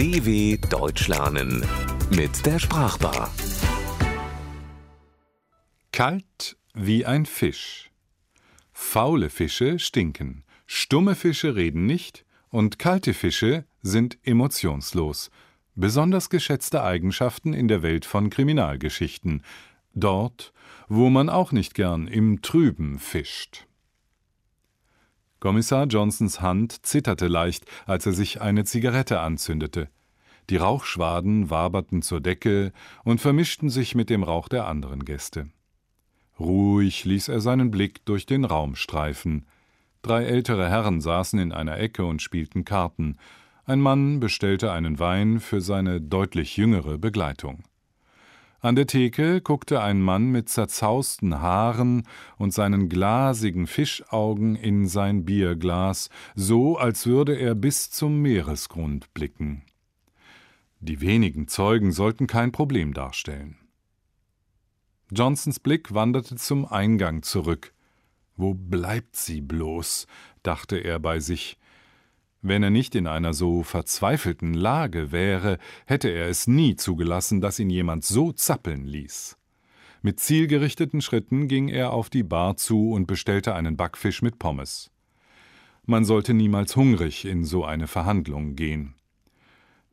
DW Deutsch lernen mit der Sprachbar. Kalt wie ein Fisch. Faule Fische stinken, stumme Fische reden nicht und kalte Fische sind emotionslos. Besonders geschätzte Eigenschaften in der Welt von Kriminalgeschichten. Dort, wo man auch nicht gern im Trüben fischt. Kommissar Johnsons Hand zitterte leicht, als er sich eine Zigarette anzündete. Die Rauchschwaden waberten zur Decke und vermischten sich mit dem Rauch der anderen Gäste. Ruhig ließ er seinen Blick durch den Raum streifen. Drei ältere Herren saßen in einer Ecke und spielten Karten. Ein Mann bestellte einen Wein für seine deutlich jüngere Begleitung. An der Theke guckte ein Mann mit zerzausten Haaren und seinen glasigen Fischaugen in sein Bierglas, so als würde er bis zum Meeresgrund blicken. Die wenigen Zeugen sollten kein Problem darstellen. Johnsons Blick wanderte zum Eingang zurück. Wo bleibt sie bloß? dachte er bei sich. Wenn er nicht in einer so verzweifelten Lage wäre, hätte er es nie zugelassen, dass ihn jemand so zappeln ließ. Mit zielgerichteten Schritten ging er auf die Bar zu und bestellte einen Backfisch mit Pommes. Man sollte niemals hungrig in so eine Verhandlung gehen.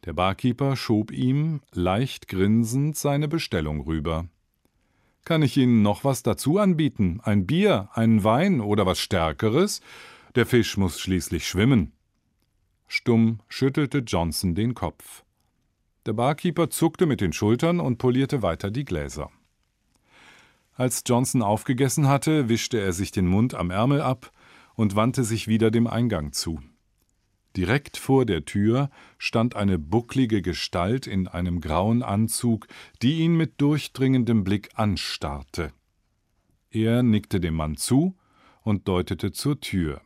Der Barkeeper schob ihm, leicht grinsend, seine Bestellung rüber. Kann ich Ihnen noch was dazu anbieten? Ein Bier, einen Wein oder was Stärkeres? Der Fisch muss schließlich schwimmen. Stumm schüttelte Johnson den Kopf. Der Barkeeper zuckte mit den Schultern und polierte weiter die Gläser. Als Johnson aufgegessen hatte, wischte er sich den Mund am Ärmel ab und wandte sich wieder dem Eingang zu. Direkt vor der Tür stand eine bucklige Gestalt in einem grauen Anzug, die ihn mit durchdringendem Blick anstarrte. Er nickte dem Mann zu und deutete zur Tür.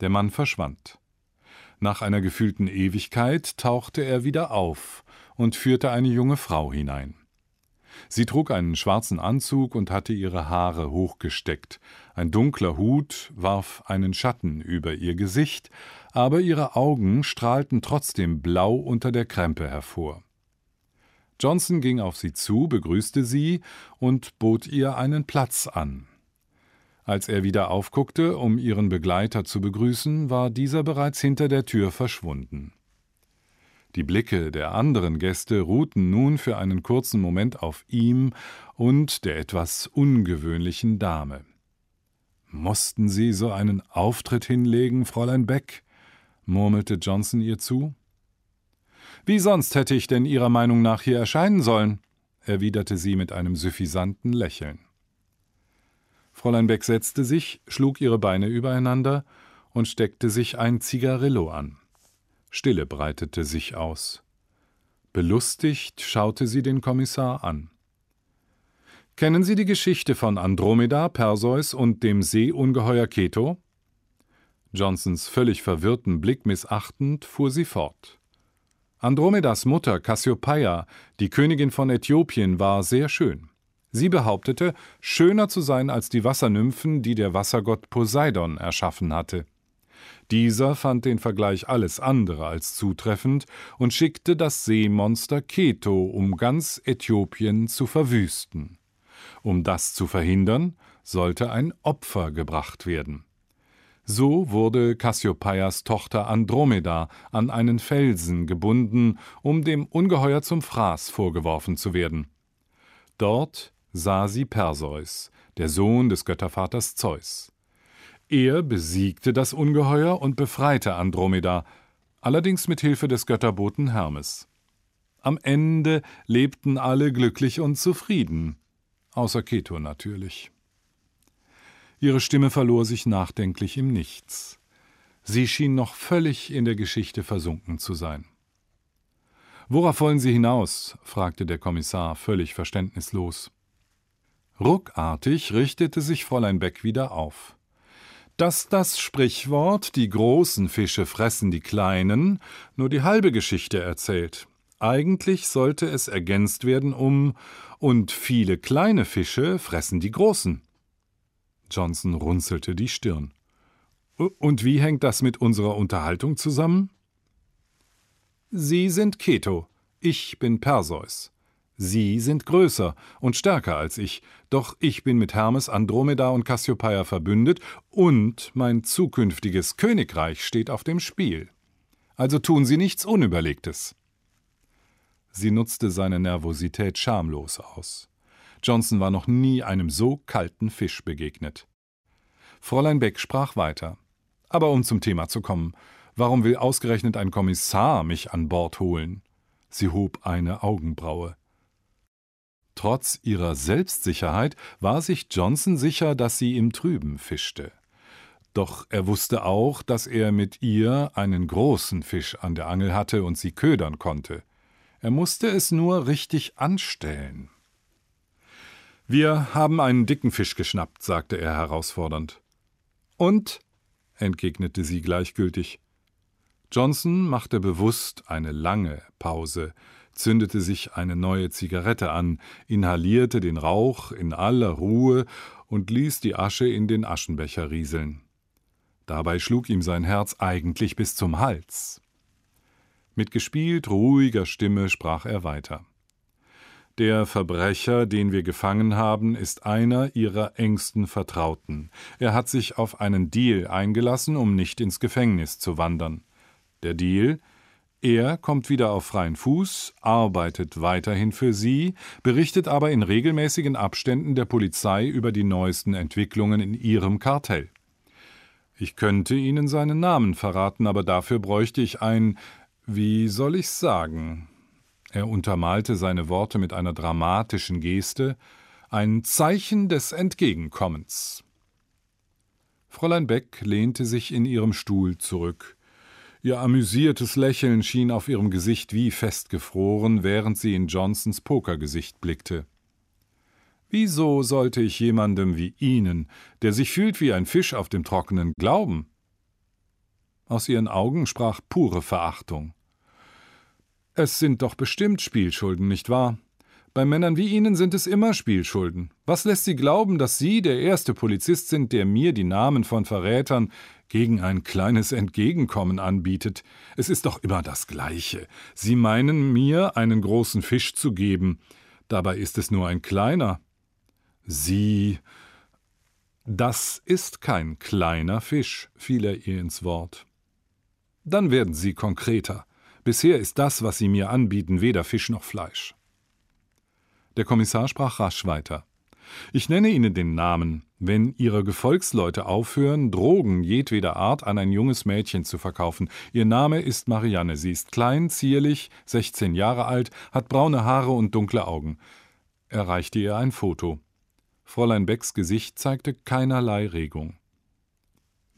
Der Mann verschwand. Nach einer gefühlten Ewigkeit tauchte er wieder auf und führte eine junge Frau hinein. Sie trug einen schwarzen Anzug und hatte ihre Haare hochgesteckt. Ein dunkler Hut warf einen Schatten über ihr Gesicht, aber ihre Augen strahlten trotzdem blau unter der Krempe hervor. Johnson ging auf sie zu, begrüßte sie und bot ihr einen Platz an. Als er wieder aufguckte, um ihren Begleiter zu begrüßen, war dieser bereits hinter der Tür verschwunden. Die Blicke der anderen Gäste ruhten nun für einen kurzen Moment auf ihm und der etwas ungewöhnlichen Dame. Mussten Sie so einen Auftritt hinlegen, Fräulein Beck? murmelte Johnson ihr zu. Wie sonst hätte ich denn Ihrer Meinung nach hier erscheinen sollen? erwiderte sie mit einem suffisanten Lächeln. Fräulein Beck setzte sich, schlug ihre Beine übereinander und steckte sich ein Zigarillo an. Stille breitete sich aus. Belustigt schaute sie den Kommissar an. Kennen Sie die Geschichte von Andromeda, Perseus und dem Seeungeheuer Keto? Johnsons völlig verwirrten Blick missachtend fuhr sie fort. Andromedas Mutter Cassiopeia, die Königin von Äthiopien, war sehr schön. Sie behauptete, schöner zu sein als die Wassernymphen, die der Wassergott Poseidon erschaffen hatte. Dieser fand den Vergleich alles andere als zutreffend und schickte das Seemonster Keto, um ganz Äthiopien zu verwüsten. Um das zu verhindern, sollte ein Opfer gebracht werden. So wurde Kassiopeias Tochter Andromeda an einen Felsen gebunden, um dem Ungeheuer zum Fraß vorgeworfen zu werden. Dort sah sie Perseus, der Sohn des Göttervaters Zeus. Er besiegte das Ungeheuer und befreite Andromeda, allerdings mit Hilfe des Götterboten Hermes. Am Ende lebten alle glücklich und zufrieden, außer Keto natürlich. Ihre Stimme verlor sich nachdenklich im Nichts. Sie schien noch völlig in der Geschichte versunken zu sein. Worauf wollen Sie hinaus? fragte der Kommissar völlig verständnislos. Ruckartig richtete sich Fräulein Beck wieder auf. Dass das Sprichwort die großen Fische fressen die kleinen nur die halbe Geschichte erzählt. Eigentlich sollte es ergänzt werden um und viele kleine Fische fressen die großen. Johnson runzelte die Stirn. Und wie hängt das mit unserer Unterhaltung zusammen? Sie sind Keto, ich bin Perseus. Sie sind größer und stärker als ich, doch ich bin mit Hermes, Andromeda und Cassiopeia verbündet und mein zukünftiges Königreich steht auf dem Spiel. Also tun Sie nichts Unüberlegtes. Sie nutzte seine Nervosität schamlos aus. Johnson war noch nie einem so kalten Fisch begegnet. Fräulein Beck sprach weiter. Aber um zum Thema zu kommen, warum will ausgerechnet ein Kommissar mich an Bord holen? Sie hob eine Augenbraue. Trotz ihrer Selbstsicherheit war sich Johnson sicher, dass sie im Trüben fischte. Doch er wusste auch, dass er mit ihr einen großen Fisch an der Angel hatte und sie ködern konnte. Er musste es nur richtig anstellen. Wir haben einen dicken Fisch geschnappt, sagte er herausfordernd. Und? entgegnete sie gleichgültig. Johnson machte bewusst eine lange Pause, zündete sich eine neue Zigarette an, inhalierte den Rauch in aller Ruhe und ließ die Asche in den Aschenbecher rieseln. Dabei schlug ihm sein Herz eigentlich bis zum Hals. Mit gespielt ruhiger Stimme sprach er weiter. Der Verbrecher, den wir gefangen haben, ist einer ihrer engsten Vertrauten. Er hat sich auf einen Deal eingelassen, um nicht ins Gefängnis zu wandern. Der Deal er kommt wieder auf freien Fuß, arbeitet weiterhin für Sie, berichtet aber in regelmäßigen Abständen der Polizei über die neuesten Entwicklungen in Ihrem Kartell. Ich könnte Ihnen seinen Namen verraten, aber dafür bräuchte ich ein, wie soll ich's sagen? Er untermalte seine Worte mit einer dramatischen Geste, ein Zeichen des Entgegenkommens. Fräulein Beck lehnte sich in ihrem Stuhl zurück. Ihr amüsiertes Lächeln schien auf ihrem Gesicht wie festgefroren, während sie in Johnsons Pokergesicht blickte. Wieso sollte ich jemandem wie Ihnen, der sich fühlt wie ein Fisch auf dem Trockenen, glauben? Aus ihren Augen sprach pure Verachtung. Es sind doch bestimmt Spielschulden, nicht wahr? Bei Männern wie Ihnen sind es immer Spielschulden. Was lässt Sie glauben, dass Sie der erste Polizist sind, der mir die Namen von Verrätern gegen ein kleines Entgegenkommen anbietet? Es ist doch immer das Gleiche. Sie meinen mir einen großen Fisch zu geben. Dabei ist es nur ein kleiner. Sie. Das ist kein kleiner Fisch, fiel er ihr ins Wort. Dann werden Sie konkreter. Bisher ist das, was Sie mir anbieten, weder Fisch noch Fleisch. Der Kommissar sprach rasch weiter. Ich nenne Ihnen den Namen, wenn Ihre Gefolgsleute aufhören, Drogen jedweder Art an ein junges Mädchen zu verkaufen. Ihr Name ist Marianne. Sie ist klein, zierlich, 16 Jahre alt, hat braune Haare und dunkle Augen. Er reichte ihr ein Foto. Fräulein Becks Gesicht zeigte keinerlei Regung.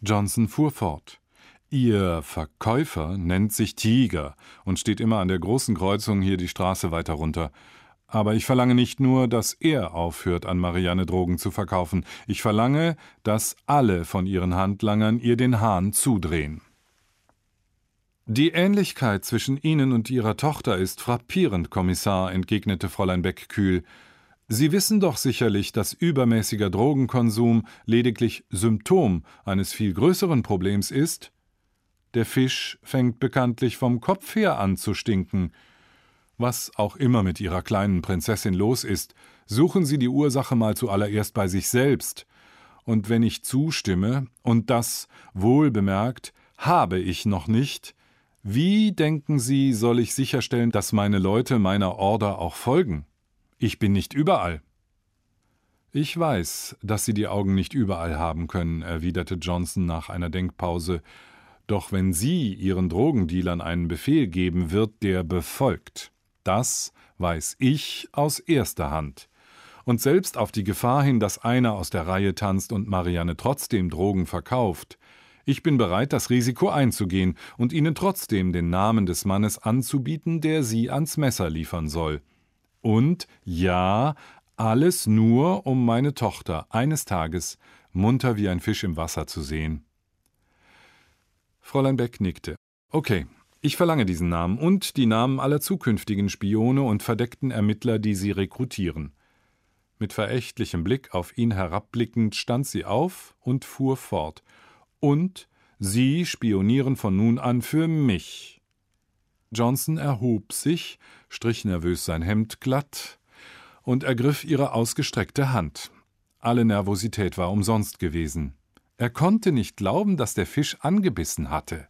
Johnson fuhr fort. Ihr Verkäufer nennt sich Tiger und steht immer an der großen Kreuzung hier die Straße weiter runter. Aber ich verlange nicht nur, dass er aufhört, an Marianne Drogen zu verkaufen, ich verlange, dass alle von ihren Handlangern ihr den Hahn zudrehen. Die Ähnlichkeit zwischen Ihnen und Ihrer Tochter ist frappierend, Kommissar, entgegnete Fräulein Beck kühl. Sie wissen doch sicherlich, dass übermäßiger Drogenkonsum lediglich Symptom eines viel größeren Problems ist. Der Fisch fängt bekanntlich vom Kopf her an zu stinken. Was auch immer mit Ihrer kleinen Prinzessin los ist, suchen Sie die Ursache mal zuallererst bei sich selbst. Und wenn ich zustimme, und das wohl bemerkt, habe ich noch nicht, wie denken Sie, soll ich sicherstellen, dass meine Leute meiner Order auch folgen? Ich bin nicht überall. Ich weiß, dass Sie die Augen nicht überall haben können, erwiderte Johnson nach einer Denkpause, doch wenn Sie Ihren Drogendealern einen Befehl geben, wird der befolgt. Das weiß ich aus erster Hand. Und selbst auf die Gefahr hin, dass einer aus der Reihe tanzt und Marianne trotzdem Drogen verkauft, ich bin bereit, das Risiko einzugehen und Ihnen trotzdem den Namen des Mannes anzubieten, der Sie ans Messer liefern soll. Und ja, alles nur, um meine Tochter eines Tages munter wie ein Fisch im Wasser zu sehen. Fräulein Beck nickte. Okay, ich verlange diesen Namen und die Namen aller zukünftigen Spione und verdeckten Ermittler, die sie rekrutieren. Mit verächtlichem Blick auf ihn herabblickend stand sie auf und fuhr fort. Und Sie spionieren von nun an für mich. Johnson erhob sich, strich nervös sein Hemd glatt und ergriff ihre ausgestreckte Hand. Alle Nervosität war umsonst gewesen. Er konnte nicht glauben, dass der Fisch angebissen hatte.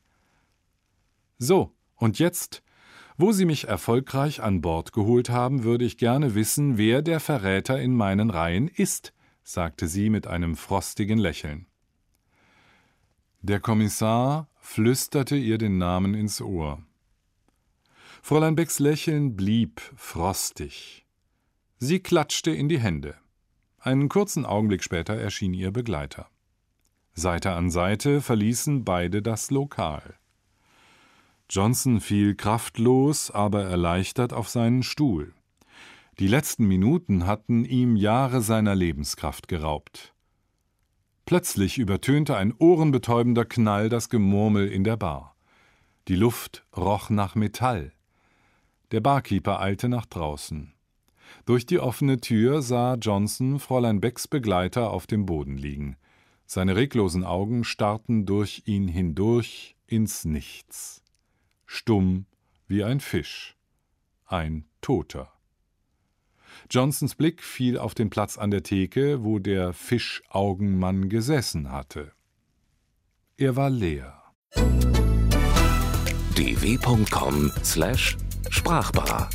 So, und jetzt, wo Sie mich erfolgreich an Bord geholt haben, würde ich gerne wissen, wer der Verräter in meinen Reihen ist, sagte sie mit einem frostigen Lächeln. Der Kommissar flüsterte ihr den Namen ins Ohr. Fräulein Becks Lächeln blieb frostig. Sie klatschte in die Hände. Einen kurzen Augenblick später erschien ihr Begleiter. Seite an Seite verließen beide das Lokal. Johnson fiel kraftlos, aber erleichtert auf seinen Stuhl. Die letzten Minuten hatten ihm Jahre seiner Lebenskraft geraubt. Plötzlich übertönte ein ohrenbetäubender Knall das Gemurmel in der Bar. Die Luft roch nach Metall. Der Barkeeper eilte nach draußen. Durch die offene Tür sah Johnson Fräulein Becks Begleiter auf dem Boden liegen. Seine reglosen Augen starrten durch ihn hindurch ins Nichts. Stumm wie ein Fisch. Ein Toter. Johnsons Blick fiel auf den Platz an der Theke, wo der Fischaugenmann gesessen hatte. Er war leer. dw.com/sprachbar